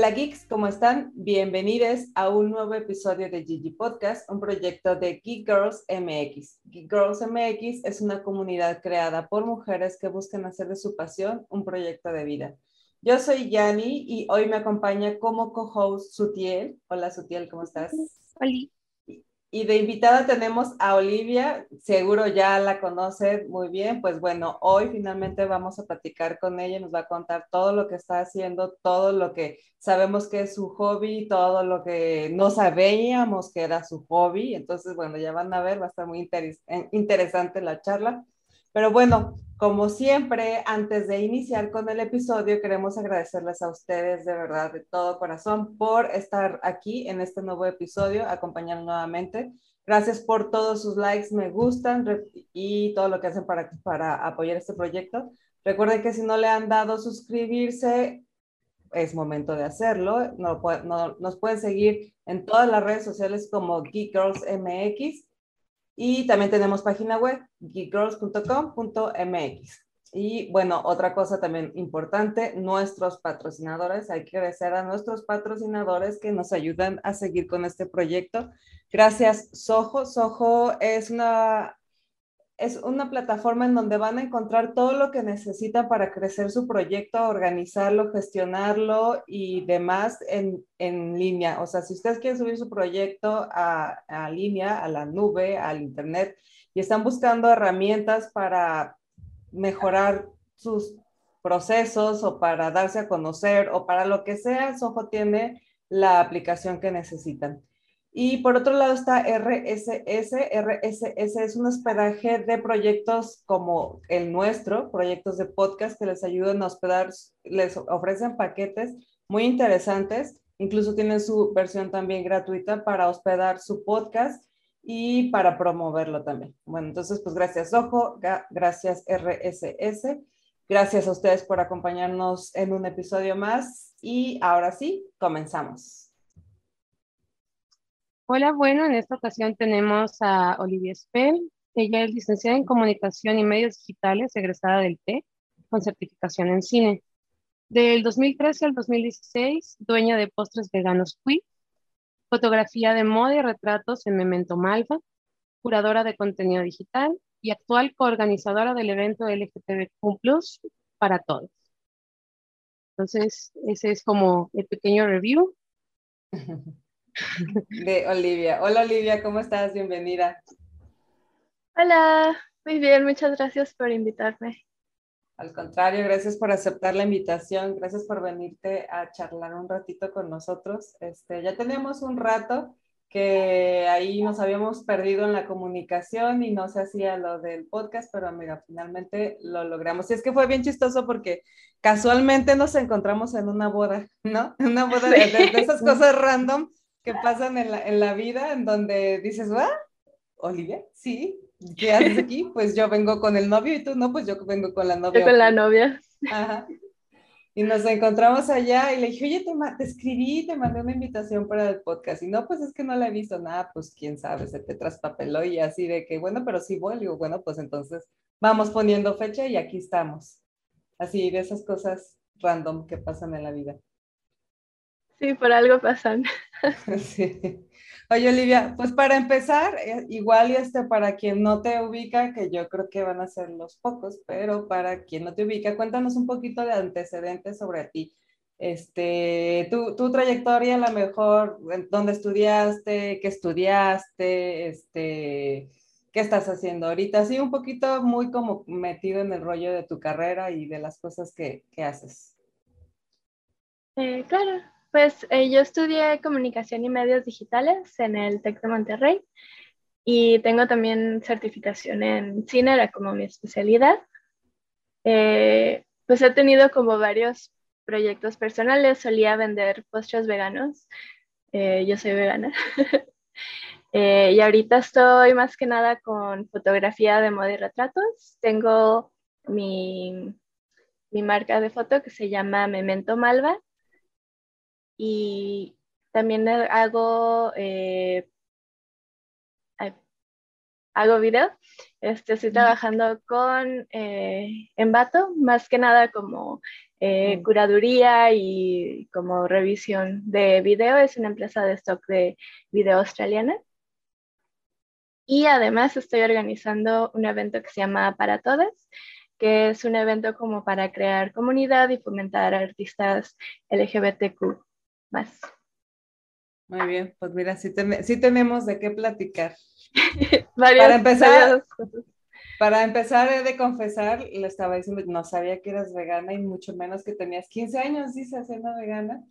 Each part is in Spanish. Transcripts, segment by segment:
Hola geeks, ¿cómo están? Bienvenidos a un nuevo episodio de Gigi Podcast, un proyecto de Geek Girls MX. Geek Girls MX es una comunidad creada por mujeres que buscan hacer de su pasión un proyecto de vida. Yo soy Yani y hoy me acompaña como co-host Sutiel. Hola Sutiel, ¿cómo estás? Hola. Y de invitada tenemos a Olivia, seguro ya la conoce muy bien, pues bueno, hoy finalmente vamos a platicar con ella, nos va a contar todo lo que está haciendo, todo lo que sabemos que es su hobby, todo lo que no sabíamos que era su hobby, entonces bueno, ya van a ver, va a estar muy interesante la charla. Pero bueno, como siempre, antes de iniciar con el episodio, queremos agradecerles a ustedes de verdad, de todo corazón, por estar aquí en este nuevo episodio, acompañarnos nuevamente. Gracias por todos sus likes, me gustan y todo lo que hacen para, para apoyar este proyecto. Recuerden que si no le han dado suscribirse, es momento de hacerlo. No, no, nos pueden seguir en todas las redes sociales como Geek y también tenemos página web, geekgirls.com.mx. Y bueno, otra cosa también importante, nuestros patrocinadores. Hay que agradecer a nuestros patrocinadores que nos ayudan a seguir con este proyecto. Gracias, Soho. Soho es una es una plataforma en donde van a encontrar todo lo que necesitan para crecer su proyecto, organizarlo, gestionarlo y demás en, en línea. O sea, si ustedes quieren subir su proyecto a, a, línea, a la nube, al Internet, y están buscando herramientas para mejorar sus procesos o para darse a conocer o para lo que sea, Soho tiene la aplicación que necesitan. Y por otro lado está RSS. RSS es un hospedaje de proyectos como el nuestro, proyectos de podcast que les ayudan a hospedar, les ofrecen paquetes muy interesantes. Incluso tienen su versión también gratuita para hospedar su podcast y para promoverlo también. Bueno, entonces, pues gracias, Ojo, gracias RSS. Gracias a ustedes por acompañarnos en un episodio más. Y ahora sí, comenzamos. Hola, bueno, en esta ocasión tenemos a Olivia Spell. Ella es licenciada en Comunicación y Medios Digitales, egresada del T, con certificación en cine. Del 2013 al 2016, dueña de Postres Veganos Quick, fotografía de moda y retratos en Memento Malva, curadora de contenido digital y actual coorganizadora del evento LGTBQ para todos. Entonces, ese es como el pequeño review. de Olivia. Hola Olivia, ¿cómo estás? Bienvenida. Hola, muy bien, muchas gracias por invitarme. Al contrario, gracias por aceptar la invitación, gracias por venirte a charlar un ratito con nosotros. Este, ya tenemos un rato que ahí nos habíamos perdido en la comunicación y no se hacía lo del podcast, pero mira, finalmente lo logramos. Y es que fue bien chistoso porque casualmente nos encontramos en una boda, ¿no? Una boda de esas cosas random que pasan en la, en la vida, en donde dices, ¿va? Olivia, sí, ¿qué haces aquí? Pues yo vengo con el novio y tú no, pues yo vengo con la novia. Yo con la novia. Ajá. Y nos encontramos allá y le dije, oye, te, te, escribí, te mandé una invitación para el podcast. Y no, pues es que no la he visto nada, pues quién sabe, se te traspapeló y así de que, bueno, pero sí voy. digo, bueno, pues entonces vamos poniendo fecha y aquí estamos. Así de esas cosas random que pasan en la vida. Sí, por algo pasan. Sí. Oye, Olivia, pues para empezar, eh, igual y este para quien no te ubica, que yo creo que van a ser los pocos, pero para quien no te ubica, cuéntanos un poquito de antecedentes sobre ti. Este, tu, tu trayectoria, a lo mejor, dónde estudiaste, qué estudiaste, este, qué estás haciendo ahorita, sí, un poquito muy como metido en el rollo de tu carrera y de las cosas que, que haces. Eh, claro, pues eh, yo estudié comunicación y medios digitales en el TEC de Monterrey y tengo también certificación en cine, era como mi especialidad. Eh, pues he tenido como varios proyectos personales, solía vender postres veganos, eh, yo soy vegana. y ahorita estoy más que nada con fotografía de moda y retratos. Tengo mi, mi marca de foto que se llama Memento Malva y también hago, eh, hago video. Este, estoy trabajando con eh, Envato, más que nada como eh, curaduría y como revisión de video. Es una empresa de stock de video australiana. Y además estoy organizando un evento que se llama Para Todas, que es un evento como para crear comunidad y fomentar artistas LGBTQ más. Muy bien, pues mira, sí, ten- sí tenemos de qué platicar. Para empezar- varias. Para empezar, he de confesar, le estaba diciendo, no sabía que eras vegana y mucho menos que tenías 15 años, dice, siendo vegana.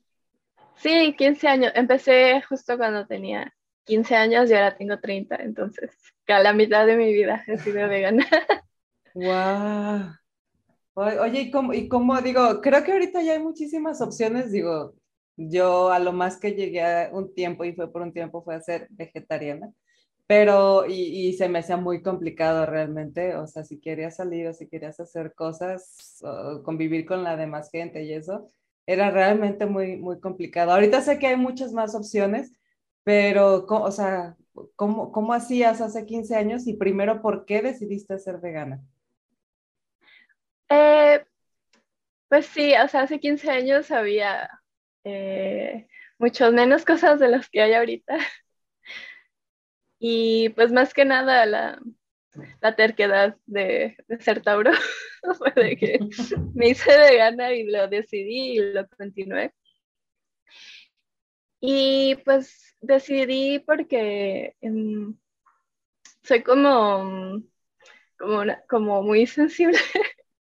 Sí, 15 años. Empecé justo cuando tenía 15 años y ahora tengo 30, entonces que a la mitad de mi vida he sido vegana. ¡Wow! Oye, ¿y cómo, y cómo digo? Creo que ahorita ya hay muchísimas opciones, digo, yo a lo más que llegué a un tiempo y fue por un tiempo fue a ser vegetariana, pero y, y se me hacía muy complicado realmente, o sea, si querías salir o si querías hacer cosas, convivir con la demás gente y eso, era realmente muy, muy complicado. Ahorita sé que hay muchas más opciones, pero, o sea, ¿cómo, cómo hacías hace 15 años y primero, ¿por qué decidiste ser vegana? Eh, pues sí, o sea, hace 15 años había eh, muchas menos cosas de las que hay ahorita. Y pues más que nada la, la terquedad de, de ser Tauro fue de que me hice vegana y lo decidí y lo continué. Y pues decidí porque em, soy como, como, una- como muy sensible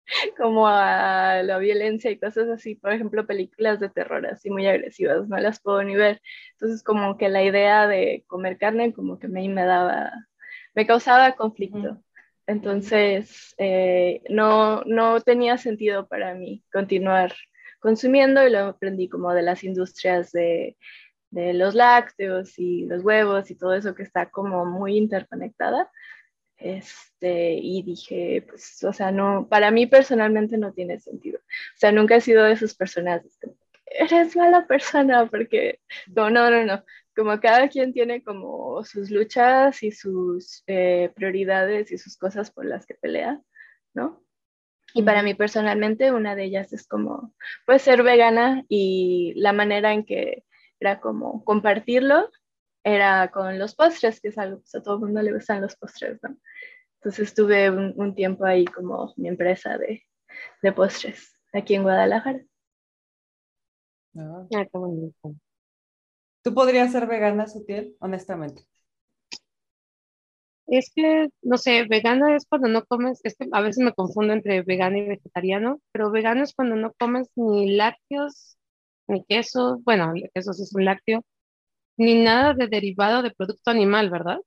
como a la violencia y cosas así, por ejemplo, películas de terror así muy agresivas, no las puedo ni ver. Entonces como que la idea de comer carne como que mí me daba, me causaba conflicto. Entonces eh, no, no tenía sentido para mí continuar consumiendo y lo aprendí como de las industrias de, de los lácteos y los huevos y todo eso que está como muy interconectada. Este, y dije, pues, o sea, no, para mí personalmente no tiene sentido. O sea, nunca he sido de esas personas, eres mala persona, porque, no, no, no, no. Como cada quien tiene como sus luchas y sus eh, prioridades y sus cosas por las que pelea, ¿no? Y para mí personalmente una de ellas es como, pues, ser vegana y la manera en que era como compartirlo era con los postres, que es algo, pues a todo el mundo le gustan los postres, ¿no? Entonces tuve un, un tiempo ahí como mi empresa de, de postres aquí en Guadalajara. ¿no? Ah, qué bonito. ¿Tú podrías ser vegana, Sutiel? Honestamente. Es que, no sé, vegana es cuando no comes, es que a veces me confundo entre vegano y vegetariano, pero vegano es cuando no comes ni lácteos, ni queso, bueno, el queso sí es un lácteo, ni nada de derivado de producto animal, ¿verdad?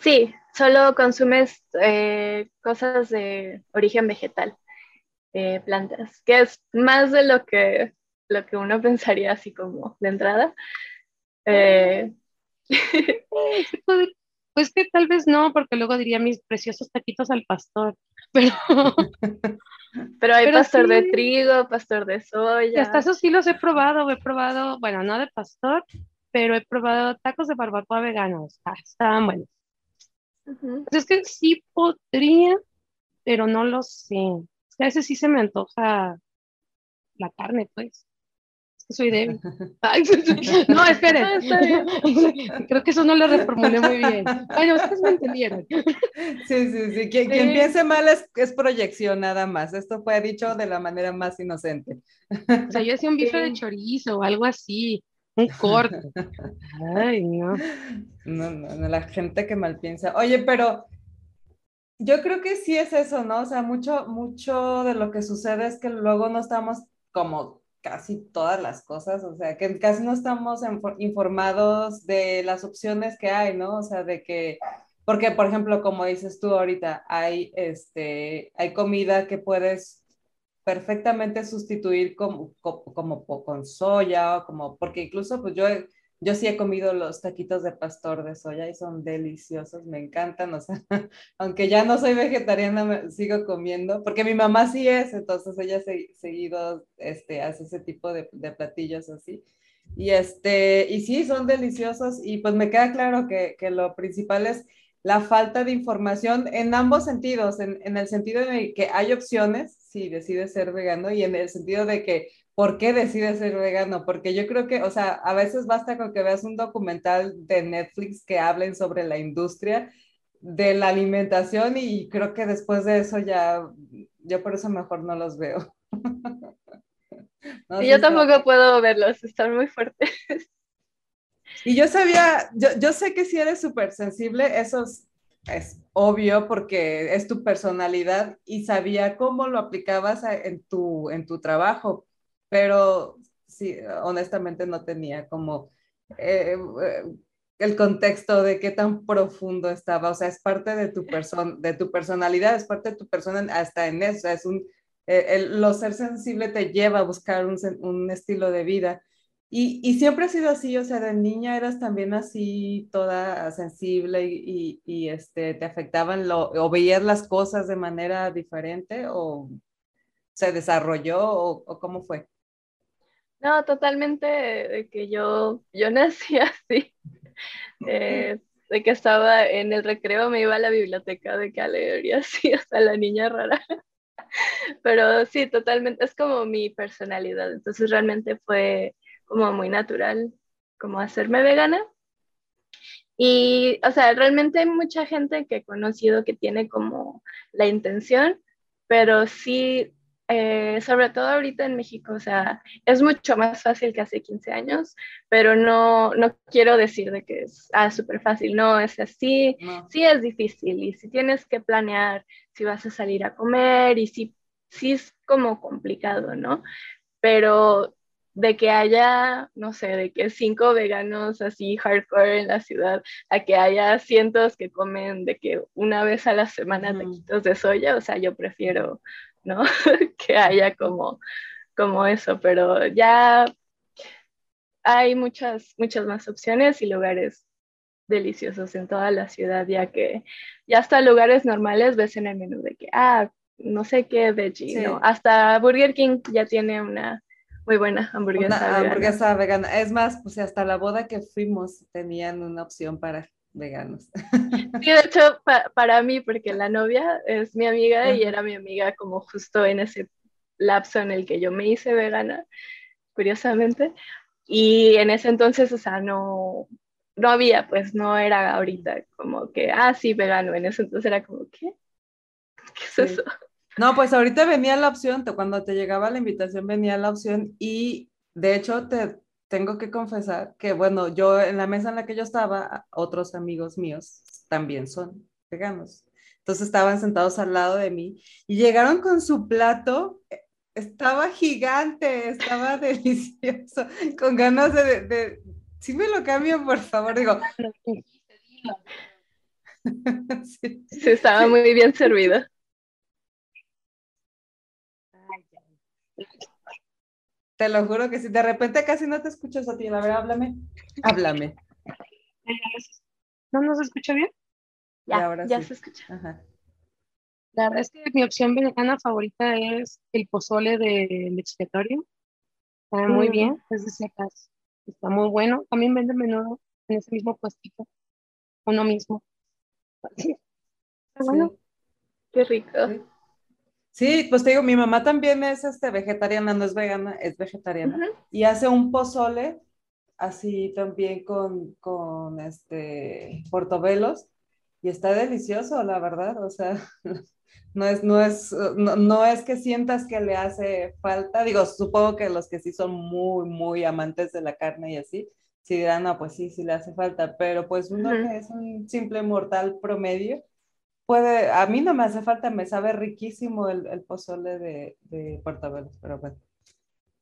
Sí, solo consumes eh, cosas de origen vegetal, eh, plantas, que es más de lo que, lo que uno pensaría así como de entrada. Eh, Pues que tal vez no, porque luego diría mis preciosos taquitos al pastor, pero pero hay Pero pastor de trigo, pastor de y soya. hasta esos sí los he probado, he probado, bueno, no de pastor, pero he probado tacos de barbacoa veganos, ah, estaban buenos. Pues es que sí podría, pero no lo sé. Es que a veces sí se me antoja la carne, pues. Es que soy débil. Ay, no, esperen. No, bien. Creo que eso no lo reformulé muy bien. Bueno, ustedes me entendieron. Sí, sí, sí. Quien, quien Sí. piense mal es, es proyección nada más. Esto fue dicho de la manera más inocente. O sea, yo hacía un bife de chorizo o algo así, un corte. Ay, no. No, no, no, la gente que mal piensa. Oye, pero yo creo que sí es eso, ¿no? O sea, mucho, mucho de lo que sucede es que luego no estamos como casi todas las cosas, o sea, que casi no estamos informados de las opciones que hay, ¿no? O sea, de que, porque por ejemplo, como dices tú ahorita, hay, este, hay comida que puedes perfectamente sustituir como, co- como, po- con soya, o como, porque incluso pues yo, yo sí he comido los taquitos de pastor de soya y son deliciosos, me encantan, o sea, aunque ya no soy vegetariana, me- sigo comiendo, porque mi mamá sí es, entonces ella se- seguido este, hace ese tipo de, de platillos así. Y, este, y sí, son deliciosos y pues me queda claro que, que lo principal es la falta de información en ambos sentidos, en, en el sentido de que hay opciones, si decides ser vegano y en el sentido de que, ¿por qué decides ser vegano? Porque yo creo que, o sea, a veces basta con que veas un documental de Netflix que hablen sobre la industria de la alimentación y creo que después de eso ya, yo por eso mejor no los veo. yo tampoco puedo verlos, están muy fuertes. Y yo sabía, yo, yo sé que si eres súper sensible, eso es, obvio porque es tu personalidad y sabía cómo lo aplicabas en tu, en tu trabajo, pero sí, honestamente no tenía como eh, eh, el contexto de qué tan profundo estaba, o sea, es parte de tu, persona de tu personalidad, es parte de tu persona hasta en eso, es un, eh, el, lo ser sensible te lleva a buscar un, un estilo de vida y, y, siempre ha sido así, o sea, de niña eras también así, toda sensible y, y, este, te afectaban, lo, o veías las cosas de manera diferente o se desarrolló o, o cómo fue? No, totalmente de que yo, yo nací así, eh, de que estaba en el recreo, me iba a la biblioteca de que a leer y así, hasta la niña rara. Pero sí, totalmente, es como mi personalidad, entonces realmente fue como muy natural, como hacerme vegana. Y, o sea, realmente hay mucha gente que he conocido que tiene como la intención, pero sí, eh, sobre todo ahorita en México, o sea, es mucho más fácil que hace 15 años, pero no, no quiero decir de que es ah, súper fácil, no, es así, sí es difícil y si tienes que planear si vas a salir a comer y si, sí es como complicado, ¿no? Pero de que haya, no sé, de que cinco veganos así hardcore en la ciudad, a que haya cientos que comen de que una vez a la semana taquitos de soya, o sea, yo prefiero, ¿no? que haya como, como eso, pero ya hay muchas, muchas más opciones y lugares deliciosos en toda la ciudad, ya que ya hasta lugares normales ves en el menú de que, ah, no sé qué veggie, ¿no? Hasta Burger King ya tiene una muy buena hamburguesa. Una hamburguesa vegana. Es más, pues hasta la boda que fuimos tenían una opción para veganos. Sí, de hecho, para mí, porque la novia es mi amiga y era mi amiga como justo en ese lapso en el que yo me hice vegana, curiosamente. Y en ese entonces, o sea, no, no había, pues no era ahorita como que, ah, sí, vegano. En ese entonces era como, ¿qué? ¿Qué es eso? No, pues ahorita venía la opción, cuando te llegaba la invitación venía la opción y de hecho te tengo que confesar que, bueno, yo en la mesa en la que yo estaba, otros amigos míos también son veganos. Entonces estaban sentados al lado de mí y llegaron con su plato, eh, estaba gigante, estaba delicioso, con ganas de, de, si me lo cambio, por favor, digo. sí. sí, estaba muy bien servido. Te lo juro que si de repente casi no te escuchas a ti, a ver, háblame. Háblame. ¿No nos escucha bien? Ya, ya se escucha. La verdad es que mi opción vegana favorita es el pozole del expiatorio. Está muy mm. bien, es de secas. Está muy bueno. También vende menudo en ese mismo puestito. Uno mismo. bueno. Qué rico. Sí, pues te digo, mi mamá también es este, vegetariana, no es vegana, es vegetariana. Y hace un pozole así también con, con este portobelos y está delicioso, la verdad. O sea, no es, no es, no, es que sientas que le hace falta. Digo, supongo que los que sí son muy, muy amantes de la carne y así, sí dirán, no, pues sí, sí le hace falta. Pero pues uno que es un simple mortal promedio, puede, a mí no me hace falta, me sabe riquísimo el, el pozole de, de Portobelo, pero bueno,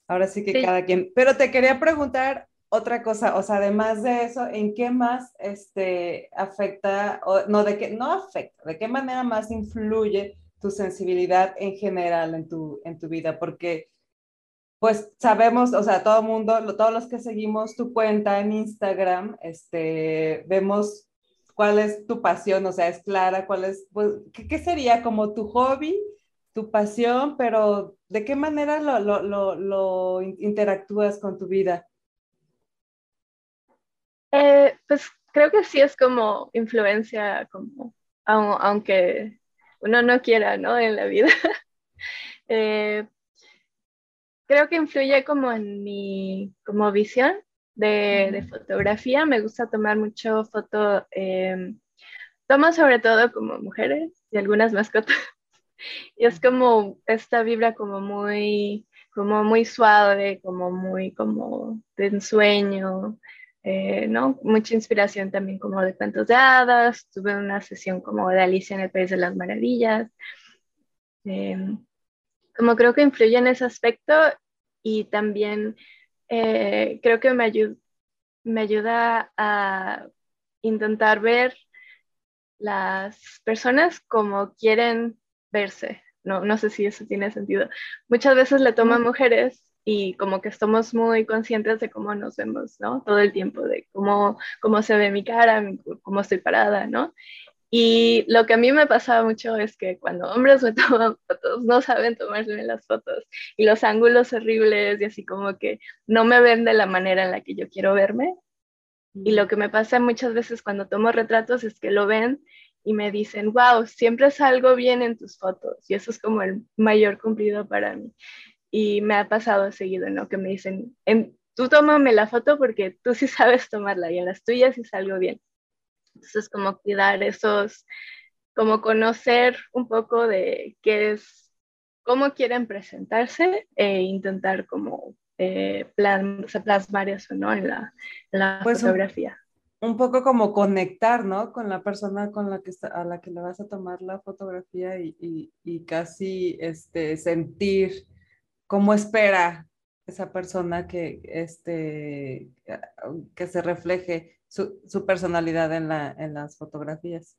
ahora sí que cada quien. Pero te quería preguntar otra cosa, o sea, además de eso, ¿en qué más este, afecta, o, no, de qué, no afecta, de qué manera más influye tu sensibilidad en general en tu, en tu vida? Porque pues sabemos, o sea, todo el mundo, todos los que seguimos tu cuenta en Instagram, este, vemos cuál es tu pasión, o sea, es clara, cuál es, pues, ¿qué, sería como tu hobby, tu pasión, pero de qué manera lo, interactúas con tu vida? Eh, pues creo que sí es como influencia, como, aunque uno no quiera, ¿no? En la vida. Eh, creo que influye como en mi como visión de, fotografía. Me gusta tomar mucho foto. Eh, tomo sobre todo como mujeres y algunas mascotas. Y es como esta vibra como muy, como muy suave, como muy como de ensueño, eh, ¿no? Mucha inspiración también como de cuentos de hadas. Tuve una sesión como de Alicia en el País de las Maravillas. Eh, como creo que influye en ese aspecto y también eh, creo que me, me ayuda a intentar ver las personas como quieren verse. No, no sé si eso tiene sentido. Muchas veces le toman mujeres y como que estamos muy conscientes de cómo nos vemos, ¿no? Todo el tiempo, de cómo, cómo se ve mi cara, cómo estoy parada, ¿no? Y lo que a mí me pasaba mucho es que cuando hombres me toman fotos, no saben tomarme las fotos y los ángulos horribles y así como que no me ven de la manera en la que yo quiero verme. Y lo que me pasa muchas veces cuando tomo retratos es que lo ven y me dicen, wow, siempre salgo bien en tus fotos. Y eso es como el mayor cumplido para mí. Y me ha pasado seguido, ¿no? Que me dicen, tú tómame la foto porque tú sí sabes tomarla y en las tuyas sí salgo bien. Entonces, como cuidar esos, como conocer un poco de qué es, cómo quieren presentarse e intentar como eh, plan, plasmar eso, ¿no? En la, la pues fotografía. Un, poco como conectar, ¿no? Con la persona con la que a la que le vas a tomar la fotografía y, y, y casi este, sentir cómo espera esa persona que, este, que se refleje su, su personalidad en, la, en las fotografías.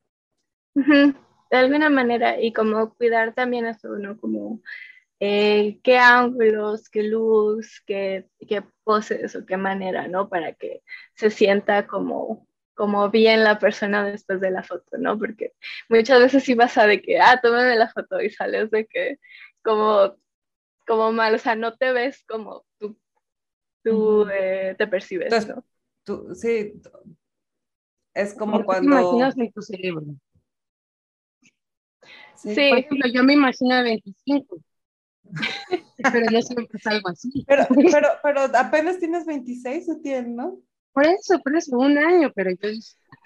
De alguna manera, y como cuidar también eso, ¿no? Como eh, qué ángulos, qué luz, qué, qué poses o qué manera, ¿no? Para que se sienta como como bien la persona después de la foto, ¿no? Porque muchas veces sí pasa de que, ah, tómame la foto y sales de que como, como mal, o sea, no te ves como tú, tú eh, te percibes, ¿no? Sí, es como cuando... Te imaginas en tu cerebro. Sí. Por ejemplo, yo me imagino 25. pero no siempre es algo así. Pero, pero, pero apenas tienes 26 o tienes, ¿no? Por eso, por eso, un año, pero yo...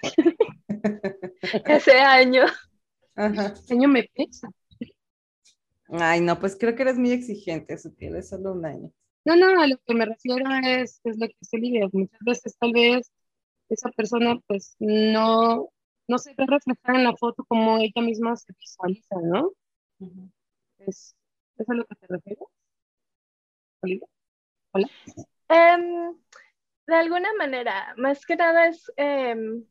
Ese año. Ajá. Ese año me pesa. Ay, no, pues creo que eres muy exigente, Sutil, es solo un año. No, no, a lo que me refiero es, es lo que se lidia. Muchas veces tal vez esa persona pues no, no se ve reflejada en la foto como ella misma se visualiza, ¿no? ¿Es, ¿Es a lo que te refieres? Olivia? Hola. Em, de alguna manera, más que nada es em,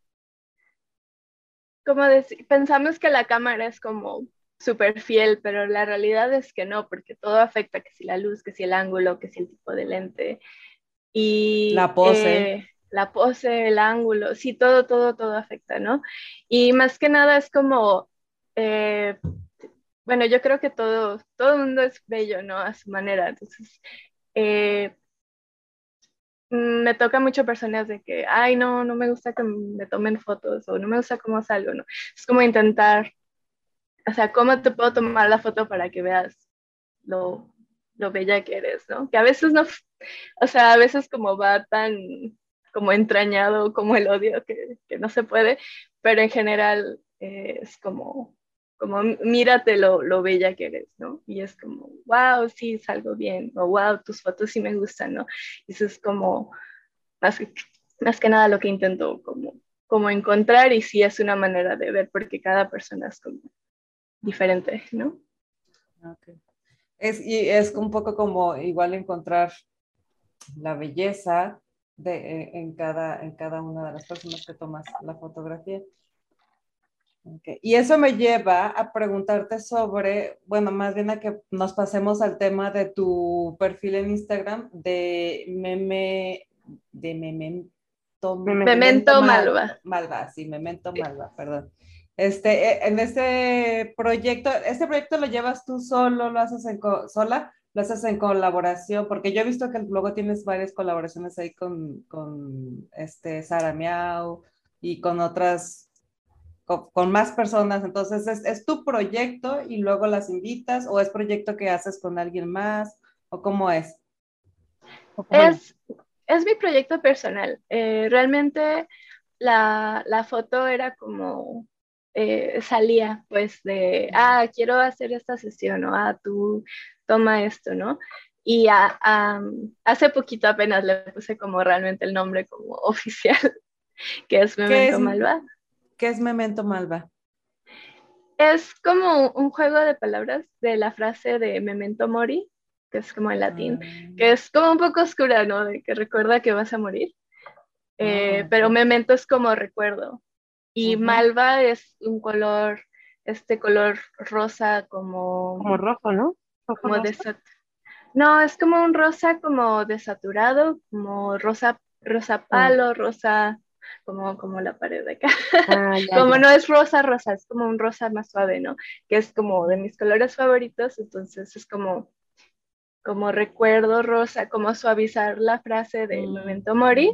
como decir, pensamos que la cámara es como súper fiel, pero la realidad es que no, porque todo afecta, que si la luz, que si el ángulo, que si el tipo de lente. Y, la pose. Eh, la pose, el ángulo, sí, todo, todo, todo afecta, ¿no? Y más que nada es como, eh, bueno, yo creo que todo, todo el mundo es bello, ¿no? A su manera. Entonces, eh, me toca mucho personas de que, ay, no, no me gusta que me tomen fotos o no me gusta cómo salgo, ¿no? Es como intentar o sea, ¿cómo te puedo tomar la foto para que veas lo, lo bella que eres, ¿no? Que a veces no, o sea, a veces como va tan como entrañado como el odio que, que no se puede, pero en general eh, es como, como mírate lo, lo, bella que eres, ¿no? Y es como, wow, sí, salgo bien, o wow, tus fotos sí me gustan, ¿no? Y eso es como, más que, más que nada lo que intento como, como encontrar y sí es una manera de ver, porque cada persona es como diferente, ¿no? Okay. Es, y es un poco como igual encontrar la belleza de, eh, en, cada, en cada una de las personas que tomas la fotografía. Okay. Y eso me lleva a preguntarte sobre, bueno, más bien a que nos pasemos al tema de tu perfil en Instagram de meme, de memento, memento, malva. Malva, sí, memento malva, perdón. Este, e, en este proyecto, ¿este proyecto lo llevas tú solo, lo haces en sola, lo haces en colaboración? Porque yo he visto que luego tienes varias colaboraciones ahí con, con este, Sara Miau y con otras con, más personas. Entonces, ¿es, ¿es, tu proyecto y luego las invitas o es proyecto que haces con alguien más o cómo es? Es, es mi proyecto personal. Eh, realmente la, la, foto era como, eh, salía pues de, ah, quiero hacer esta sesión o ah, tú toma esto, ¿no? Y hace poquito apenas le puse como realmente el nombre como oficial, que es Memento Malva. ¿Qué es Memento Malva? Es como un juego de palabras de la frase de Memento Mori, que es como en latín, ah. que es como un poco oscura, ¿no? De que recuerda que vas a morir. Eh, ah, pero memento es como recuerdo. Y malva es un color, este color rosa como... Como rojo, ¿no? como no, es como un rosa como desaturado, como rosa, rosa ah. palo, rosa, como, como la pared de acá. Ah, como no es rosa, rosa, es como un rosa más suave, ¿no? Que es como de mis colores favoritos, entonces es como, como recuerdo rosa, como suavizar la frase del mm. momento mori,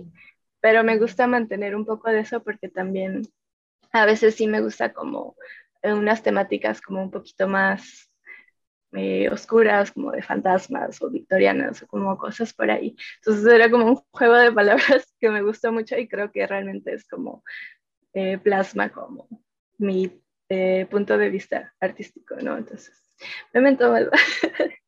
pero me gusta mantener un poco de eso porque también a veces sí me gusta como unas temáticas como un poquito más eh, oscuras, como de fantasmas o victorianas o como cosas por ahí. Entonces era como un juego de palabras que me gustó mucho y creo que realmente es como eh, plasma como mi eh, punto de vista artístico, ¿no? Entonces, memento malva.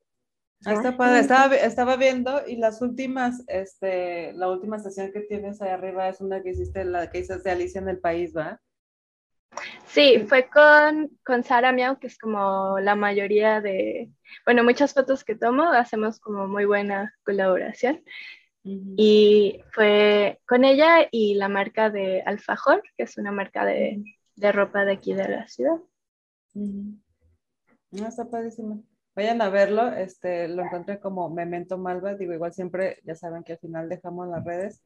Ah, está padre. Estaba, estaba, viendo y las últimas, este, la última sesión que tienes ahí arriba es una que hiciste, la que hiciste de Alicia en el País, ¿va? Sí, fue con, con Sara Miau, que es como la mayoría de, bueno, muchas fotos que tomo, hacemos como muy buena colaboración. Y fue con ella y la marca de Alfajor, que es una marca de, de ropa de aquí de la ciudad. No, está padrísimo. Vayan a verlo, este, lo encontré como Memento Malva, digo, igual siempre, ya saben que al final dejamos las redes,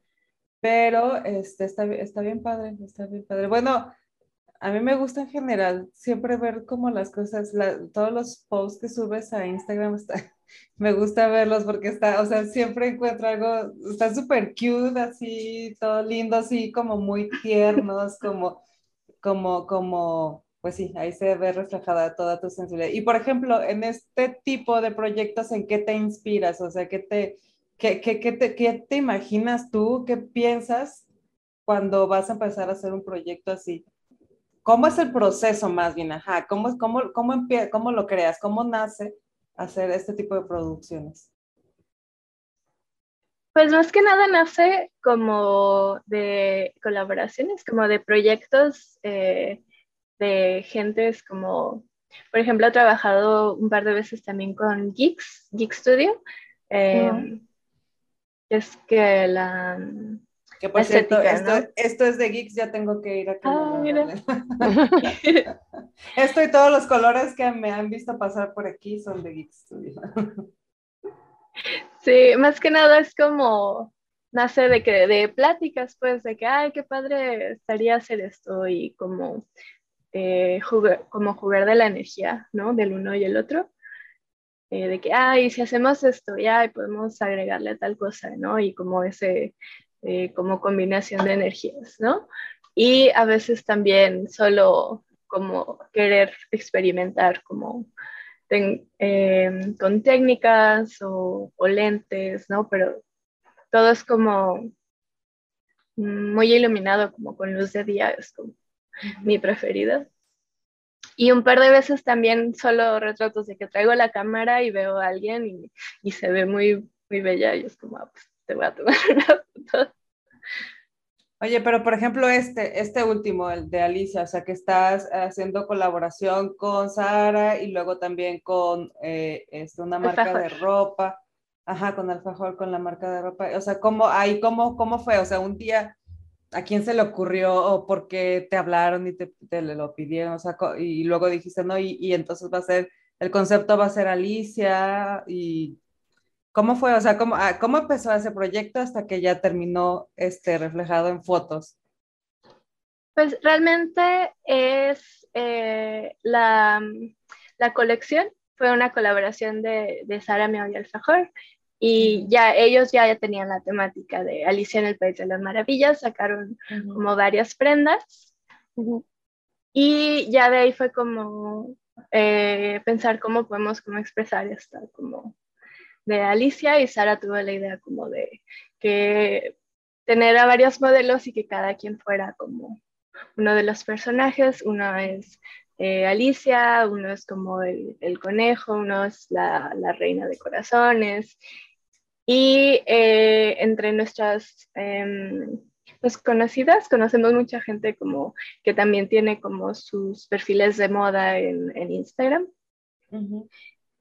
pero este, está, está bien padre, está bien padre. Bueno, a mí me gusta en general siempre ver como las cosas, todos los posts que subes a Instagram, me gusta verlos porque está, o sea, siempre encuentro algo, está súper cute, así, todo lindo, así como muy tiernos, como, como, como, pues sí, ahí se ve reflejada toda tu sensibilidad. Y por ejemplo, en este tipo de proyectos, ¿en qué te inspiras? O sea, ¿qué te, qué, qué, qué te, qué te imaginas tú? ¿Qué piensas cuando vas a empezar a hacer un proyecto así? ¿Cómo es el proceso más bien? Ajá, ¿cómo, cómo, cómo, cómo lo creas? ¿Cómo nace hacer este tipo de producciones? Pues más que nada nace como de colaboraciones, como de proyectos eh, de gentes como, por ejemplo, he trabajado un par de veces también con Geeks, Geek Studio. Eh, Es que la, que por cierto, esto, es de Geeks, ya tengo que ir a ah, Esto y todos los colores que me han visto pasar por aquí son de Geeks Sí, más que nada es como nace de que de pláticas, pues, de que, ay, qué padre estaría hacer esto y como, eh, jugar, como jugar de la energía, ¿no? Del uno y el otro. Eh, de que, ay, si hacemos esto, ya podemos agregarle tal cosa, ¿no? Y como ese eh, como combinación de energías, ¿no? Y a veces también solo como querer experimentar como em, con técnicas o, lentes, ¿no? Pero todo es como muy iluminado, como con luz de día, es como mi preferida. Y un par de veces también solo retratos de que traigo la cámara y veo a alguien y, y se ve muy, muy bella y es como, ah, pues te voy a tomar una Oye, pero por ejemplo, este, este último, el de Alicia, o sea, que estás haciendo colaboración con Sara y luego también con eh, este, una marca de ropa. Ajá, con Alfajor, con la marca de ropa. O sea, ¿cómo, ahí, cómo, cómo fue? O sea, un día, ¿a quién se le ocurrió o por qué te hablaron y te, te lo pidieron? O sea, y luego dijiste, no, y, y entonces va a ser, el concepto va a ser Alicia y ¿Cómo fue? O sea, ¿cómo, ah, ¿cómo empezó ese proyecto hasta que ya terminó este, reflejado en fotos? Pues realmente es eh, la, la, colección, fue una colaboración de, de Sara Miao y Alfajor, y ya ellos ya, ya tenían la temática de Alicia en el País de las Maravillas, sacaron como varias prendas. Y ya de ahí fue como eh, pensar cómo podemos como expresar esta como de Alicia y Sara tuvo la idea como de que tener a varios modelos y que cada quien fuera como uno de los personajes, uno es eh, Alicia, uno es como el, conejo, uno es la, reina de corazones. Y eh, entre nuestras em, pues, conocidas, conocemos mucha gente como que también tiene como sus perfiles de moda en, Instagram.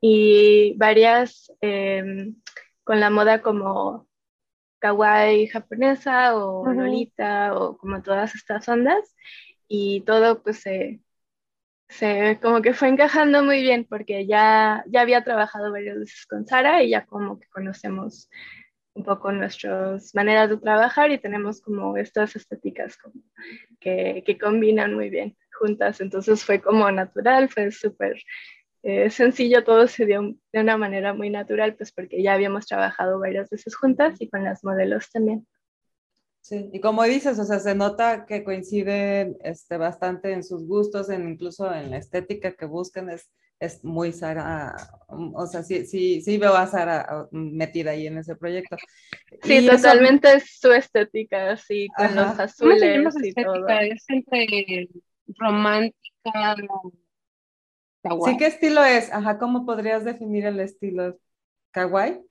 Y varias em, con la moda como kawaii japonesa o Lolita o como todas estas ondas. Y todo pues se se como que fue encajando muy bien porque ya, ya había trabajado varias veces con Sara y ya como que conocemos un poco nuestras maneras de trabajar y tenemos como estas estéticas como que, que combinan muy bien juntas. Entonces fue como natural, fue súper eh, sencillo, todo se dio de una manera muy natural, pues porque ya habíamos trabajado varias veces juntas y con las modelos también. Sí, y como dices, o sea, se nota que coinciden este, bastante en sus gustos, en, incluso en la estética que buscan, es, es muy Sara, o sea, sí, sí, sí veo a Sara ah, metida ahí en ese proyecto. Sí, totalmente es su estética, así, con los azules y todo. Es entre romántica, kawaii. Sí, ¿qué estilo es? Ajá, ¿cómo podrías definir el estilo? ¿Kawaii?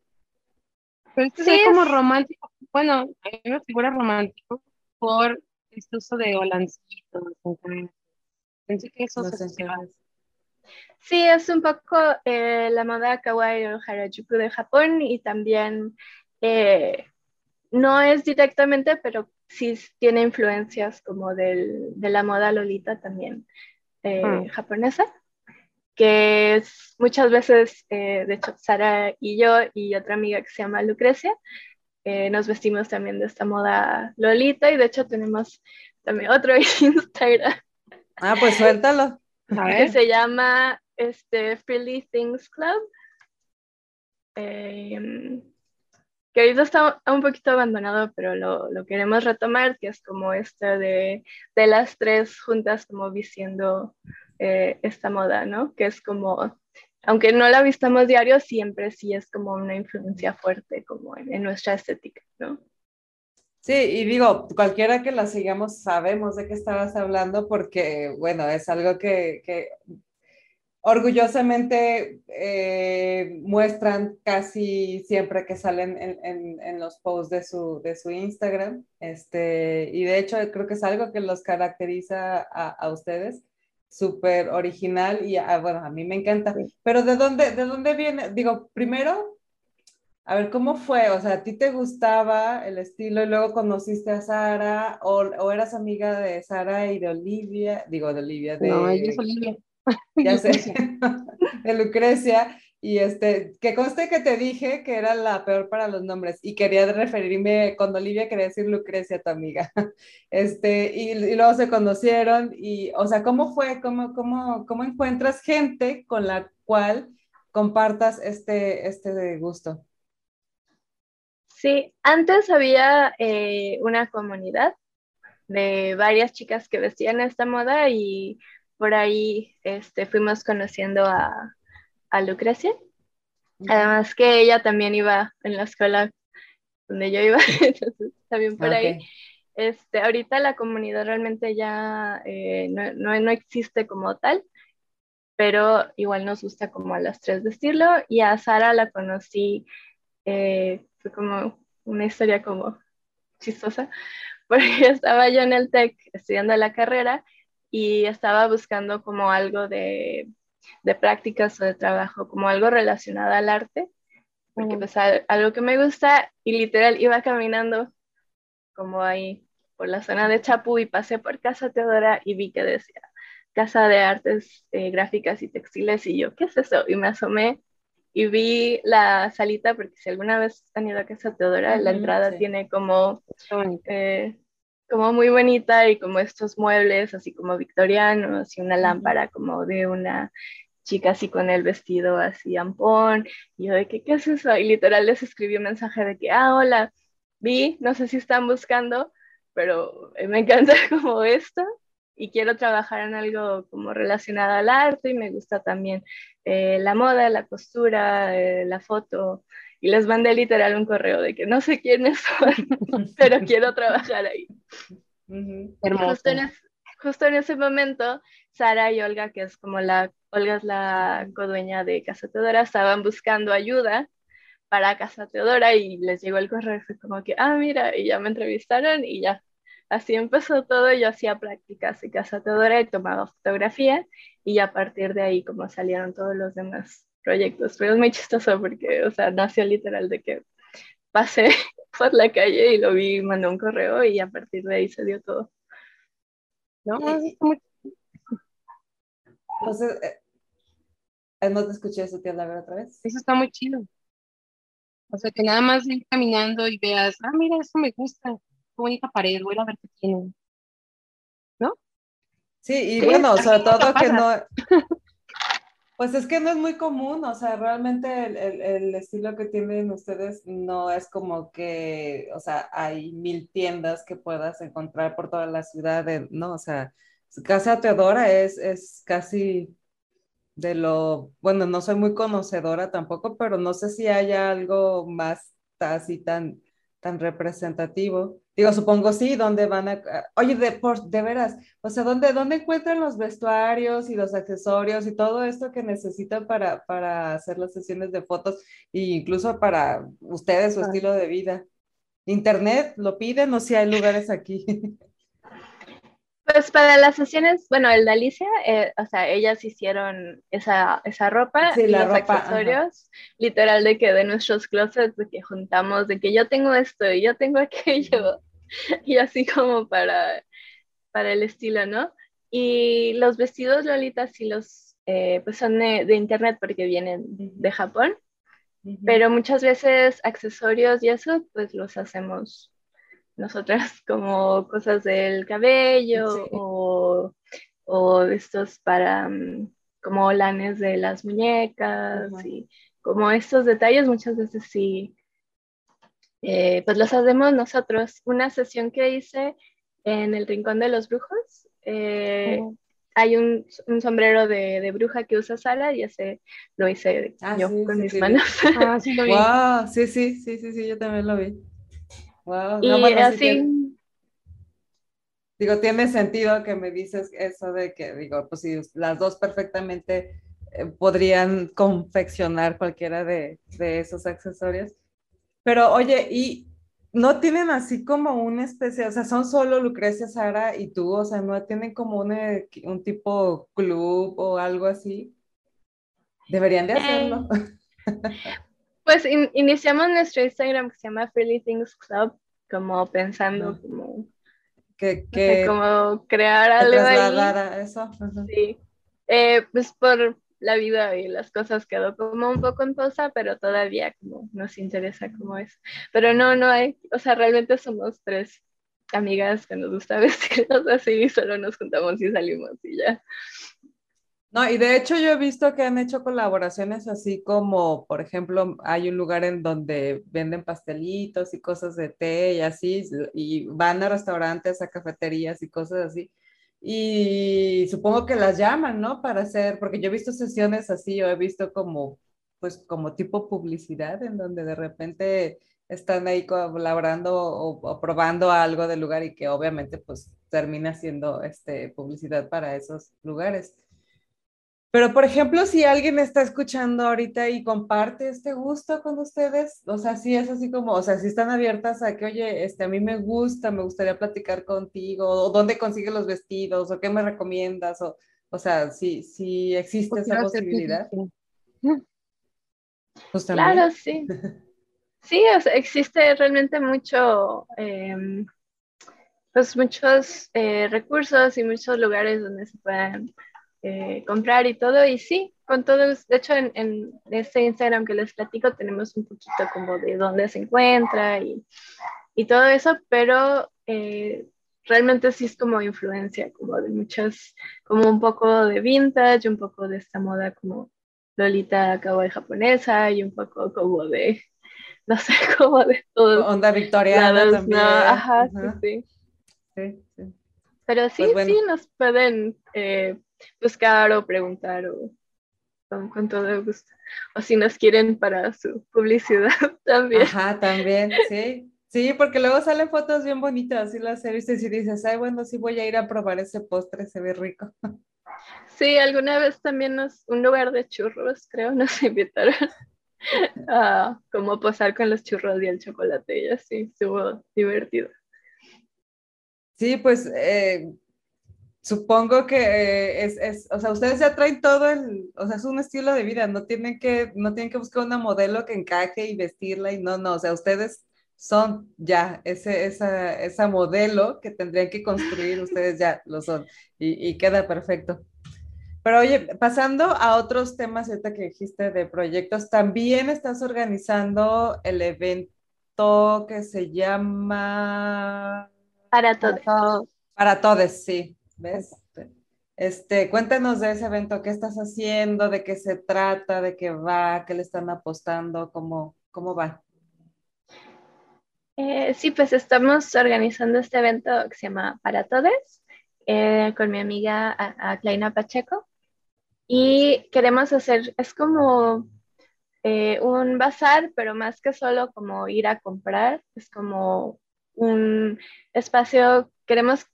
Pero este sí, es como romántico. Bueno, a mí me figura romántico por este uso de holancitos. Pensé que eso se Sí, es un poco eh, la moda kawaii o harajuku de Japón y también eh, no es directamente, pero sí tiene influencias como del, de la moda lolita también eh, ah. japonesa que es muchas veces, eh, de hecho, Sara y yo y otra amiga que se llama Lucrecia, eh, nos vestimos también de esta moda Lolita y de hecho tenemos también otro Instagram. Ah, pues suéltalo. Que se llama este, Freely Things Club. Em, que ahorita está un poquito abandonado, pero lo, lo, queremos retomar, que es como esto de, de las tres juntas como vistiendo eh, esta moda, ¿no? Que es como, aunque no la vistamos diario, siempre sí es como una influencia fuerte como en, nuestra estética, ¿no? Sí, y digo, cualquiera que la sigamos sabemos de qué estabas hablando porque, bueno, es algo que, que orgullosamente eh, muestran casi siempre que salen en, en, en, los posts de su, de su Instagram. Este, y de hecho creo que es algo que los caracteriza a, a ustedes súper original y ah, bueno, a mí me encanta. Pero ¿de dónde, ¿de dónde viene? Digo, primero, a ver, ¿cómo fue? O sea, ¿a ti te gustaba el estilo y luego conociste a Sara o, o eras amiga de Sara y de Olivia? Digo, de Olivia, de... No, ella es Olivia. Ya sé, de Lucrecia. Y este, que conste que te dije que era la peor para los nombres y quería referirme, con Olivia quería decir Lucrecia, tu amiga. Este, y, luego se conocieron y, o sea, ¿cómo fue? ¿Cómo, cómo, cómo encuentras gente con la cual compartas este, este gusto? Sí, antes había eh, una comunidad de varias chicas que vestían esta moda y por ahí este, fuimos conociendo a, a Lucrecia. Además que ella también iba en la escuela donde yo iba, entonces también por ahí. Este, ahorita la comunidad realmente ya eh, no, no, existe como tal, pero igual nos gusta como a las tres vestirlo y a Sara la conocí, eh, fue como una historia como chistosa, porque estaba yo en el TEC estudiando la carrera y estaba buscando como algo de de prácticas o de trabajo, como algo relacionado al arte, porque pues algo que me gusta y literal iba caminando como ahí por la zona de Chapu y pasé por Casa Teodora y vi que decía Casa de Artes eh, Gráficas y Textiles y yo, ¿qué es eso? Y me asomé y vi la salita, porque si alguna vez han ido a Casa Teodora, la entrada tiene como, eh, como muy bonita y como estos muebles así como victorianos y una lámpara como de una chica así con el vestido así ampón, y yo de que, ¿qué es eso? Y literal les escribí un mensaje de que, ah, hola, vi, no sé si están buscando, pero me encanta como esto. y quiero trabajar en algo como relacionado al arte y me gusta también eh, la moda, la costura, eh, la foto. Y les mandé literal un correo de que no sé quiénes son, pero quiero trabajar ahí. Justo, en justo en ese momento, Sara y Olga, que es como la, Olga es la codueña de Casa Teodora, estaban buscando ayuda para Casa Teodora y les llegó el correo y fue como que, ah, mira, y ya me entrevistaron y ya. Así empezó todo, yo hacía prácticas en Casa Teodora y tomaba fotografía y a partir de ahí como salieron todos los demás proyectos. Pero es muy chistoso porque, o sea, nació literal de que pasé por la calle y lo vi, mandó un correo y a partir de ahí se dio todo. No, muy... Entonces, eh, no te escuché eso, tía, la otra vez. Eso está muy chido. O sea, que nada más ir caminando y veas, ah, mira, esto me gusta, qué bonita pared, voy a ver qué tiene. ¿No? Sí, y bueno, sobre todo que no, pues es que no es muy común, o sea, realmente el, el, estilo que tienen ustedes no es como que, o sea, hay mil tiendas que puedas encontrar por toda la ciudad, ¿no? O sea, Casa Teodora es, es casi de lo, bueno, no soy muy conocedora tampoco, pero no sé si haya algo más así tan, tan representativo. Digo, supongo sí, ¿dónde van a...? Oye, de, por, de veras, o sea, ¿dónde, ¿dónde encuentran los vestuarios y los accesorios y todo esto que necesitan para, para hacer las sesiones de fotos e incluso para ustedes, su estilo de vida? ¿Internet lo piden o si hay lugares aquí? Pues para las sesiones, bueno, el de Alicia, eh, o sea, ellas hicieron esa, esa ropa y los accesorios, literal de que de nuestros closets, de que juntamos, de que yo tengo esto y yo tengo aquello, y así como para, para el estilo, ¿no? Y los vestidos Lolita sí los, eh, pues son de, de, internet porque vienen de Japón, pero muchas veces accesorios y eso, pues los hacemos nosotras como cosas del cabello o, o, estos para mm, como lanes de las muñecas y como estos detalles muchas veces sí, eh, pues los hacemos nosotros. Una sesión que hice en el Rincón de los Brujos, eh, hay un, un, sombrero de, de, bruja que usa Sara y ese lo hice ah, yo con mis manos. Ah, sí, lo vi. Wow, sí, sí, sí, sí, sí, yo también lo vi y así... digo, tiene sentido que me dices eso de que, digo, pues si las dos perfectamente eh, podrían confeccionar cualquiera de, de, esos accesorios. Pero oye, y no tienen así como una especie, o sea, son solo Lucrecia, Sara y tú, o sea, no tienen como un, eh, un tipo club o algo así. Deberían de hacerlo. Pues iniciamos nuestro Instagram que se llama Freely Things Club, como pensando como, que, que como crear algo ahí. eso. Sí. Eh, pues por la vida y las cosas quedó como un poco en pausa, pero todavía como nos interesa como es. Pero no, no hay, o sea, realmente somos tres amigas que nos gusta vestirnos así, solo nos juntamos y salimos y ya. No, y de hecho yo he visto que han hecho colaboraciones así como, por ejemplo, hay un lugar en donde venden pastelitos y cosas de té y así, y van a restaurantes, a cafeterías y cosas así. Y supongo que las llaman, ¿no? Para hacer, porque yo he visto sesiones así, yo he visto como, pues como tipo publicidad, en donde de repente están ahí colaborando o, o probando algo del lugar y que obviamente pues termina siendo este, publicidad para esos lugares. Pero, por ejemplo, si alguien está escuchando ahorita y comparte este gusto con ustedes, o sea, sí es así como, o sea, si están abiertas a que, oye, este, a mí me gusta, me gustaría platicar contigo, o dónde consigues los vestidos, o qué me recomiendas, o, o sea, sí, sí existe esa posibilidad. Pues claro, sí. Sí, o sea, existe realmente mucho, em, pues muchos eh, recursos y muchos lugares donde se pueden eh, comprar y todo. Y sí, con todos, de hecho en, en, este Instagram que les platico tenemos un poquito como de dónde se encuentra y, y todo eso, pero eh, realmente sí es como influencia, como de muchas, como un poco de vintage, un poco de esta moda como Lolita kawaii japonesa y un poco como de, no sé, como de todo. Onda victoriana también. ajá, sí, sí. sí, sí. Pero sí, Pues sí, nos pueden eh, buscar o preguntar o con, con todo gusto. O si nos quieren para su publicidad también. Ajá, también, sí. Sí, porque luego salen fotos bien bonitas y las he visto y dices, ay, bueno, sí voy a ir a probar ese postre, se ve rico. Sí, alguna vez también nos, un lugar de churros, creo, nos invitaron a como posar con los churros y el chocolate y así, estuvo divertido. Sí, pues eh, supongo que eh, es, es, o sea, ustedes ya traen todo el, o sea, es un estilo de vida, no tienen que, no tienen que buscar una modelo que encaje y vestirla y no, no, o sea, ustedes son ya ese, esa, esa modelo que tendrían que construir, ustedes ya lo son y, y queda perfecto. Pero oye, pasando a otros temas, ahorita que dijiste de proyectos, también estás organizando el evento que se llama... Para todos. Para todos, sí. ¿Ves? Este, cuéntanos de ese evento, qué estás haciendo, de qué se trata, de qué va, qué le están apostando, cómo, cómo va. Eh, sí, pues estamos organizando este evento que se llama Para Todos eh, con mi amiga Kleina Pacheco. Y queremos hacer, es como eh, un bazar, pero más que solo como ir a comprar, es como un espacio, queremos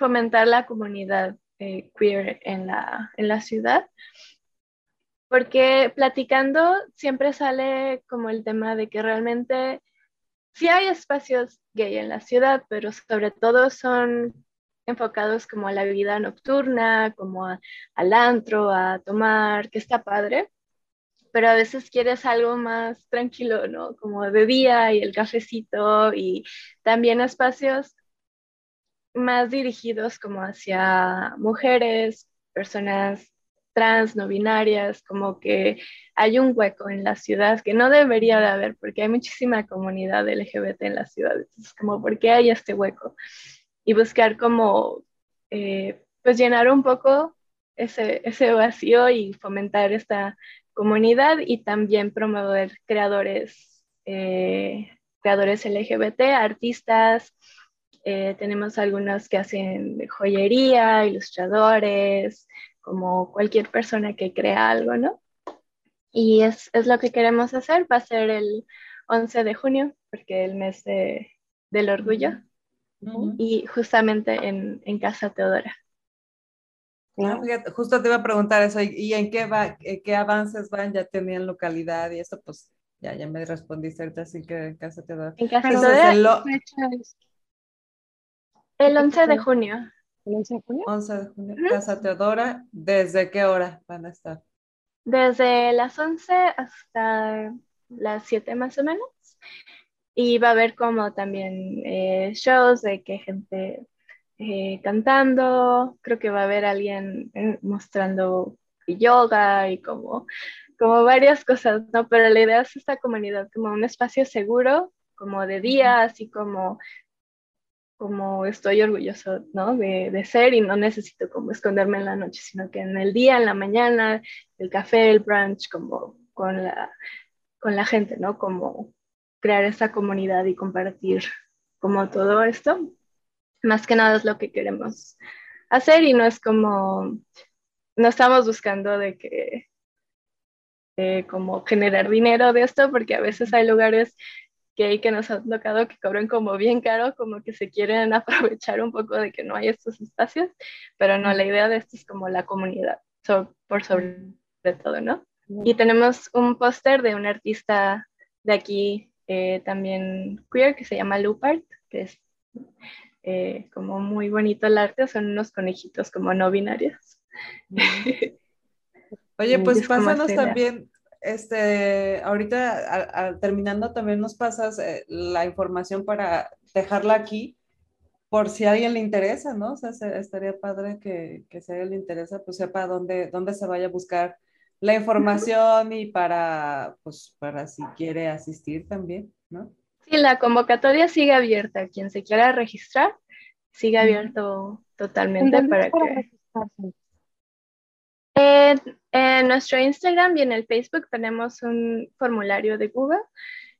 fomentar la comunidad eh, queer en la, en la ciudad, porque platicando siempre sale como el tema de que realmente sí hay espacios gay en la ciudad, pero sobre todo son enfocados como a la vida nocturna, como al antro, a tomar, que está padre, pero a veces quieres algo más tranquilo, ¿no? Como de día y el cafecito y también espacios más dirigidos como hacia mujeres, personas trans, no binarias, como que hay un hueco en la ciudad que no debería de haber porque hay muchísima comunidad LGBT en la ciudad. Entonces, como, ¿por qué hay este hueco? Y buscar como, eh, pues llenar un poco ese, ese vacío y fomentar esta comunidad y también promover creadores, eh, creadores LGBT, artistas. Eh, tenemos algunos que hacen joyería, ilustradores, como cualquier persona que crea algo, ¿no? Y es, es, lo que queremos hacer, va a ser el 11 de junio, porque el mes de, del orgullo, uh -huh. y justamente en, en Casa Teodora. ¿no? Justo te iba a preguntar eso, ¿y en qué, va, qué avances van? ¿Ya tenían localidad y eso? Pues ya, ya me respondiste ahorita, así que en Casa Teodora. En Casa Teodora, el, lo... el 11 de junio. ¿El 11 de junio? 11 de junio, uh -huh. Casa Teodora, ¿desde qué hora van a estar? Desde las 11 hasta las 7 más o menos. Y va a haber como también eh, shows de que gente eh, cantando, creo que va a haber alguien eh, mostrando yoga y como, como varias cosas, ¿no? Pero la idea es esta comunidad como un espacio seguro, como de día, así como como estoy orgulloso, ¿no? De, de, ser y no necesito como esconderme en la noche, sino que en el día, en la mañana, el café, el brunch, como con la, con la gente, ¿no? Como crear esa comunidad y compartir como todo esto. Más que nada es lo que queremos hacer y no es como, no estamos buscando de que, eh, como generar dinero de esto, porque a veces hay lugares gay que nos han tocado que cobran como bien caro, como que se quieren aprovechar un poco de que no hay estos espacios, pero no, la idea de esto es como la comunidad, so, por sobre todo, ¿no? Y tenemos un póster de un artista de aquí eh, también queer que se llama Lupart, que es eh, como muy bonito el arte, son unos conejitos como no binarios. Oye, pues pásanos también, este, ahorita a, a, terminando también nos pasas eh, la información para dejarla aquí por si a alguien le interesa, ¿no? O sea, se, estaría padre que, que, si a alguien le interesa, pues sepa dónde, dónde se vaya a buscar la información y para, pues, para si quiere asistir también, ¿no? Sí, la convocatoria sigue abierta. Quien se quiera registrar, sigue abierto totalmente para que... En, en, nuestro Instagram y en el Facebook tenemos un formulario de Google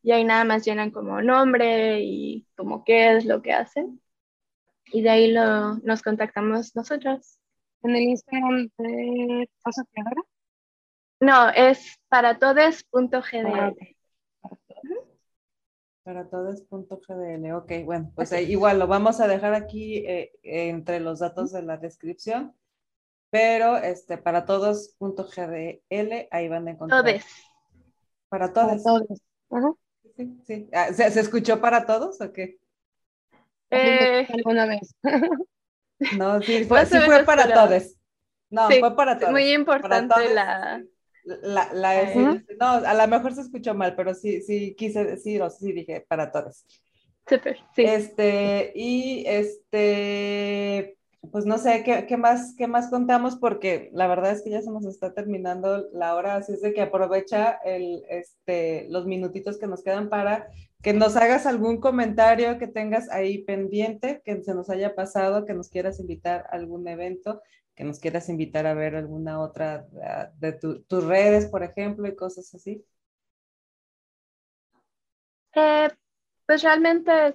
y ahí nada más llenan como nombre y como qué es lo que hacen. y de ahí lo, nos contactamos nosotros. ¿En el Instagram de Creadora? No, es para todes.gdl. Para todos.gdl, ok, bueno, pues igual lo vamos a dejar aquí eh, entre los datos de la descripción, pero este, para todos.gdl, ahí van a encontrar. Todes. Para todos. Para todos. Ajá. Sí, sí. Ah, ¿se, ¿se, escuchó para todos o qué? Eh, ¿Alguna vez? no, sí, fue, sí fue para pero... todos. No, sí, fue para todos. Muy importante la la, la -huh. no, a lo mejor se escuchó mal, pero sí, sí quise decir, o sí dije para todos. Super, sí. Este, y este, pues no sé ¿qué, más, qué más contamos, porque la verdad es que ya se nos está terminando la hora, así es de que aprovecha el, este, los minutitos que nos quedan para que nos hagas algún comentario que tengas ahí pendiente, que se nos haya pasado, que nos quieras invitar a algún evento que nos quieras invitar a ver alguna otra de tu, tus redes, por ejemplo, y cosas así? Eh, pues realmente,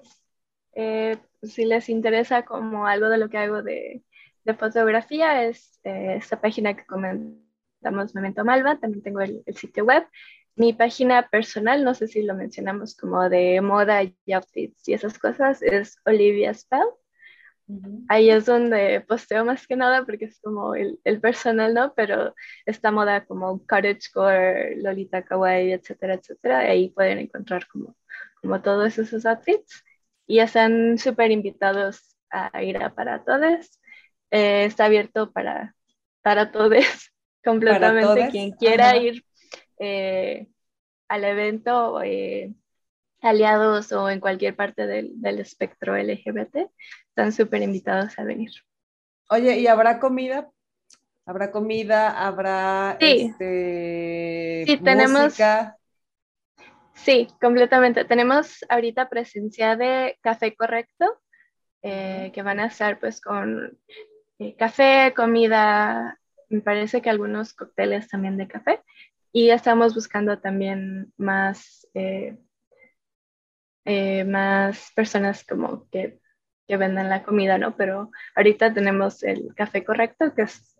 eh, si les interesa como algo de lo que hago de, de fotografía, es eh, esta página que comentamos, Memento Malva, también tengo el, el, sitio web. Mi página personal, no sé si lo mencionamos como de moda y outfits y esas cosas, es Olivia Spell. Uh -huh. Ahí es donde posteo más que nada porque es como el, el, personal, ¿no? Pero esta moda como cottagecore, Lolita Kawaii, etcétera, etcétera, ahí pueden encontrar como, como todos esos outfits y están súper invitados a ir a para todos. Eh, está abierto para, para todos completamente. ¿Para Quien quiera Ajá. ir eh, al evento, eh, aliados o en cualquier parte del, del espectro LGBT, están súper invitados a venir. Oye, ¿y habrá comida? ¿Habrá comida? ¿Habrá sí. este, sí, tenemos, Sí, completamente. Tenemos ahorita presencia de café correcto, eh, que van a estar pues con eh, café, comida, me parece que algunos cócteles también de café. Y estamos buscando también más, eh, más personas como que que vendan la comida, ¿no? Pero ahorita tenemos el café correcto, que es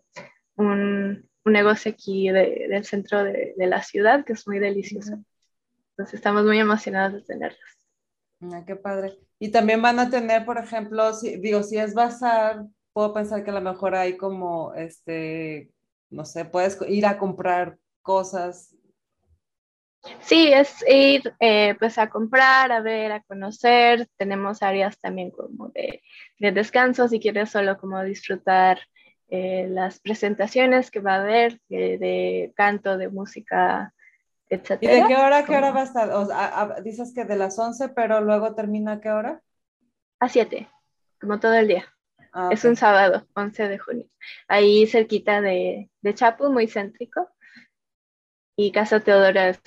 un, un negocio aquí de, del centro de, de, la ciudad, que es muy delicioso. Entonces estamos muy emocionados de tenerlos. Ah, qué padre. Y también van a tener, por ejemplo, si, digo, si es bazar, puedo pensar que a lo mejor hay como, este, no sé, puedes ir a comprar cosas Sí, es ir eh, pues a comprar, a ver, a conocer. Tenemos áreas también como de, de descanso, si quieres solo como disfrutar eh, las presentaciones que va a haber de, de canto, de música, ¿Y de qué hora, qué hora va a estar? O sea, a, dices que de las 11, pero luego termina a qué hora? A 7, como todo el día. Ah, es okay. un sábado, 11 de junio. Ahí cerquita de, de Chapu, muy céntrico y Casa Teodora es,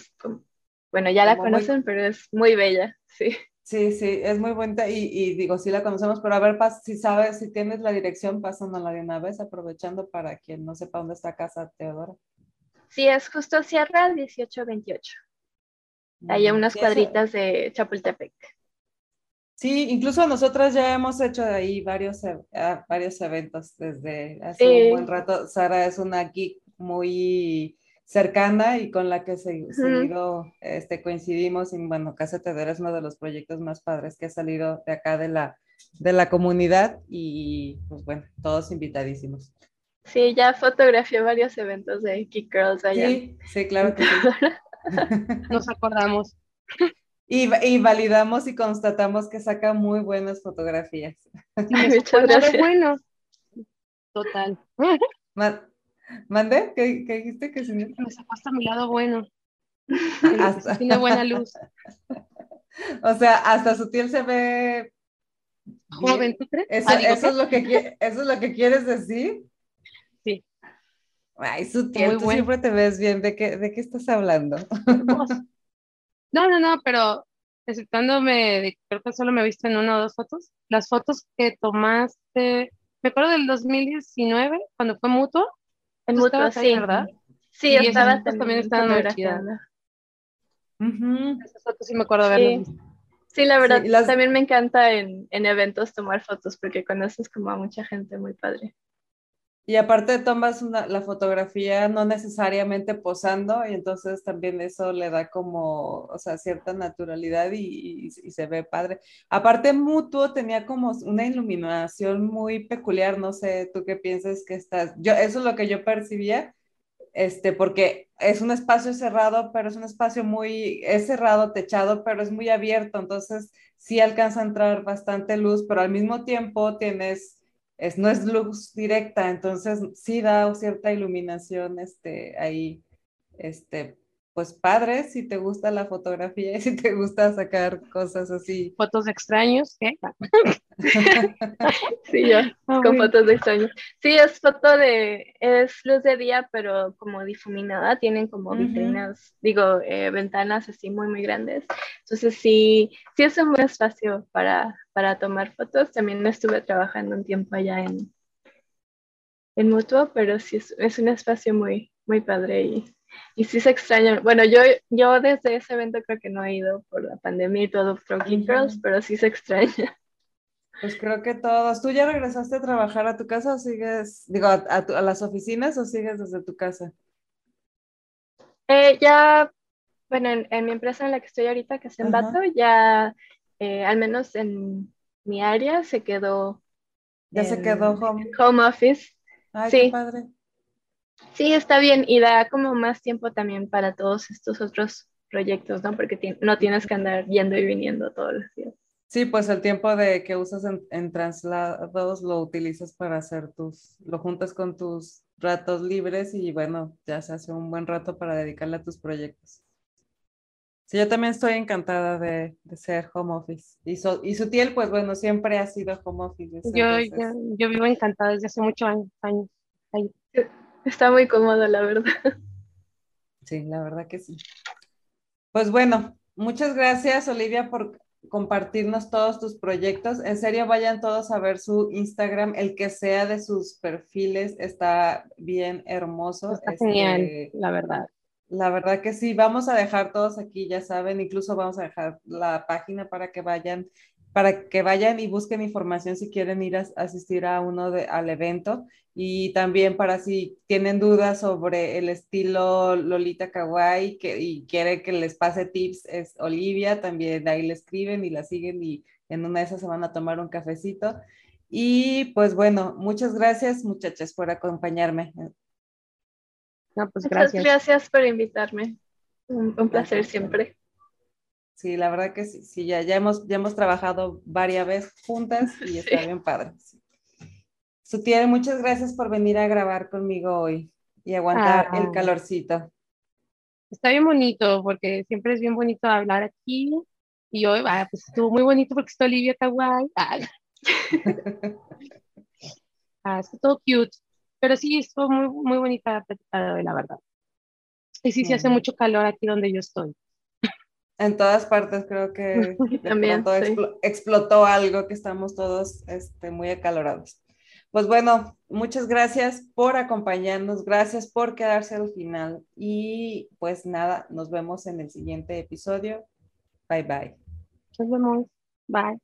bueno, ya la Como conocen, muy... pero es muy bella, sí. Sí, sí, es muy buena y, y, digo, sí la conocemos, pero a ver, si sabes, si tienes la dirección, pásanosla de una vez, aprovechando para quien no sepa dónde está Casa Teodora. Sí, es justo Sierra 1828. Ahí a unas cuadritas de Chapultepec. Sí, incluso nosotras ya hemos hecho ahí varios, uh, varios eventos desde hace sí. un buen rato. Sara es una geek muy cercana y con la que se, uh -huh. seguido este, coincidimos. Y bueno, Casa Teodora es uno de los proyectos más padres que ha salido de acá de la, de la comunidad y pues bueno, todos invitadísimos. Sí, ya fotografié varios eventos de Geek Girls allá. Sí, sí, claro que sí. Nos acordamos. Y, y, validamos y constatamos que saca muy buenas fotografías. Muchas gracias. Bueno. Total. ¿Mande? ¿Qué, ¿Qué, dijiste? Que Me sacó hasta mi lado bueno. Hasta... Tiene buena luz. o sea, hasta su piel se ve... Joven, ¿tú crees? ¿Eso, ah, eso, es lo que, ¿Eso es lo que quieres decir? Ay, Sutil, tú bueno. siempre te ves bien. ¿De qué, ¿De qué estás hablando? No, no, no, pero exceptándome, creo que solo me viste en una o dos fotos. Las fotos que tomaste, me acuerdo del 2019, cuando fue mutuo, en mutuo, sí. Ahí, ¿verdad? Sí, y estaba también estaban muy chidas. Uh -huh. Esas fotos sí me acuerdo de sí. Sí, la verdad, también me encanta en, en, eventos tomar fotos porque conoces como a mucha gente muy padre. Y aparte tomas la fotografía no necesariamente posando y entonces también eso le da como, o sea, cierta naturalidad y, y, se ve padre. Aparte Mutuo tenía como una iluminación muy peculiar, no sé, tú qué piensas que estás, yo, eso es lo que yo percibía, este, porque es un espacio cerrado, pero es un espacio muy, es cerrado, techado, pero es muy abierto, entonces sí alcanza a entrar bastante luz, pero al mismo tiempo tienes es, no es luz directa, entonces sí da cierta iluminación este, ahí, este, pues padre, si te gusta la fotografía y si te gusta sacar cosas así. Fotos extraños, ¿qué? sí, yo, ah, con fotos de extraños. Sí, es foto de, es luz de día, pero como difuminada, tienen como vitrinas, digo, eh, ventanas así muy, muy grandes. Entonces sí, sí es un buen espacio para, para tomar fotos. También estuve trabajando un tiempo allá en, en Mutuo, pero sí es, es un espacio muy, muy padre y y sí se extraña. Bueno, yo, yo desde ese evento creo que no he ido por la pandemia y todo Froggy Girls, pero sí se extraña. Pues creo que todos. ¿Tú ya regresaste a trabajar a tu casa o sigues, digo, a, a, las oficinas o sigues desde tu casa? Eh, ya, bueno, en, mi empresa en la que estoy ahorita, que es en Bato, ya, eh, al menos en mi área, se quedó. Ya se quedó home. home office. Ay, sí. qué padre. Sí, está bien y da como más tiempo también para todos estos otros proyectos, ¿no? Porque no tienes que andar yendo y viniendo todos los días. Sí, pues el tiempo de que usas en, traslados lo utilizas para hacer tus, lo juntas con tus ratos libres y bueno, ya se hace un buen rato para dedicarle a tus proyectos. Sí, yo también estoy encantada de, ser home office. Y, su y Sutiel, pues bueno, siempre ha sido home office. Yo, yo, vivo encantada desde hace muchos años. años ahí. Está muy cómodo, la verdad. Sí, la verdad que sí. Pues bueno, muchas gracias, Olivia, por compartirnos todos tus proyectos. En serio, vayan todos a ver su Instagram, el que sea de sus perfiles, está bien hermoso. Está genial, este, la verdad. La verdad que sí, vamos a dejar todos aquí, ya saben, incluso vamos a dejar la página para que vayan para que vayan y busquen información si quieren ir a, asistir a uno de, al evento y también para si tienen dudas sobre el estilo Lolita Kawaii que, y quieren que les pase tips, es Olivia, también ahí le escriben y la siguen y en una de esas se van a tomar un cafecito. Y pues bueno, muchas gracias muchachas por acompañarme. No, pues gracias. Muchas gracias por invitarme. Un, placer siempre. Sí, la verdad que sí, sí ya, ya, hemos, ya hemos trabajado varias veces juntas y está bien padre. Sutiel, muchas gracias por venir a grabar conmigo hoy y aguantar el ah. calorcito. Está bien bonito porque siempre es bien bonito hablar aquí y hoy, ah, pues estuvo muy bonito porque está Olivia Kawaii. Ah. ah, está todo cute, pero sí, estuvo muy, muy bonita la la verdad. Y sí, se hace mucho calor aquí donde yo estoy. En todas partes creo que También, explotó algo que estamos todos este, muy acalorados. Pues bueno, muchas gracias por acompañarnos, gracias por quedarse al final y pues nada, nos vemos en el siguiente episodio. Bye bye. Nos vemos. Bye.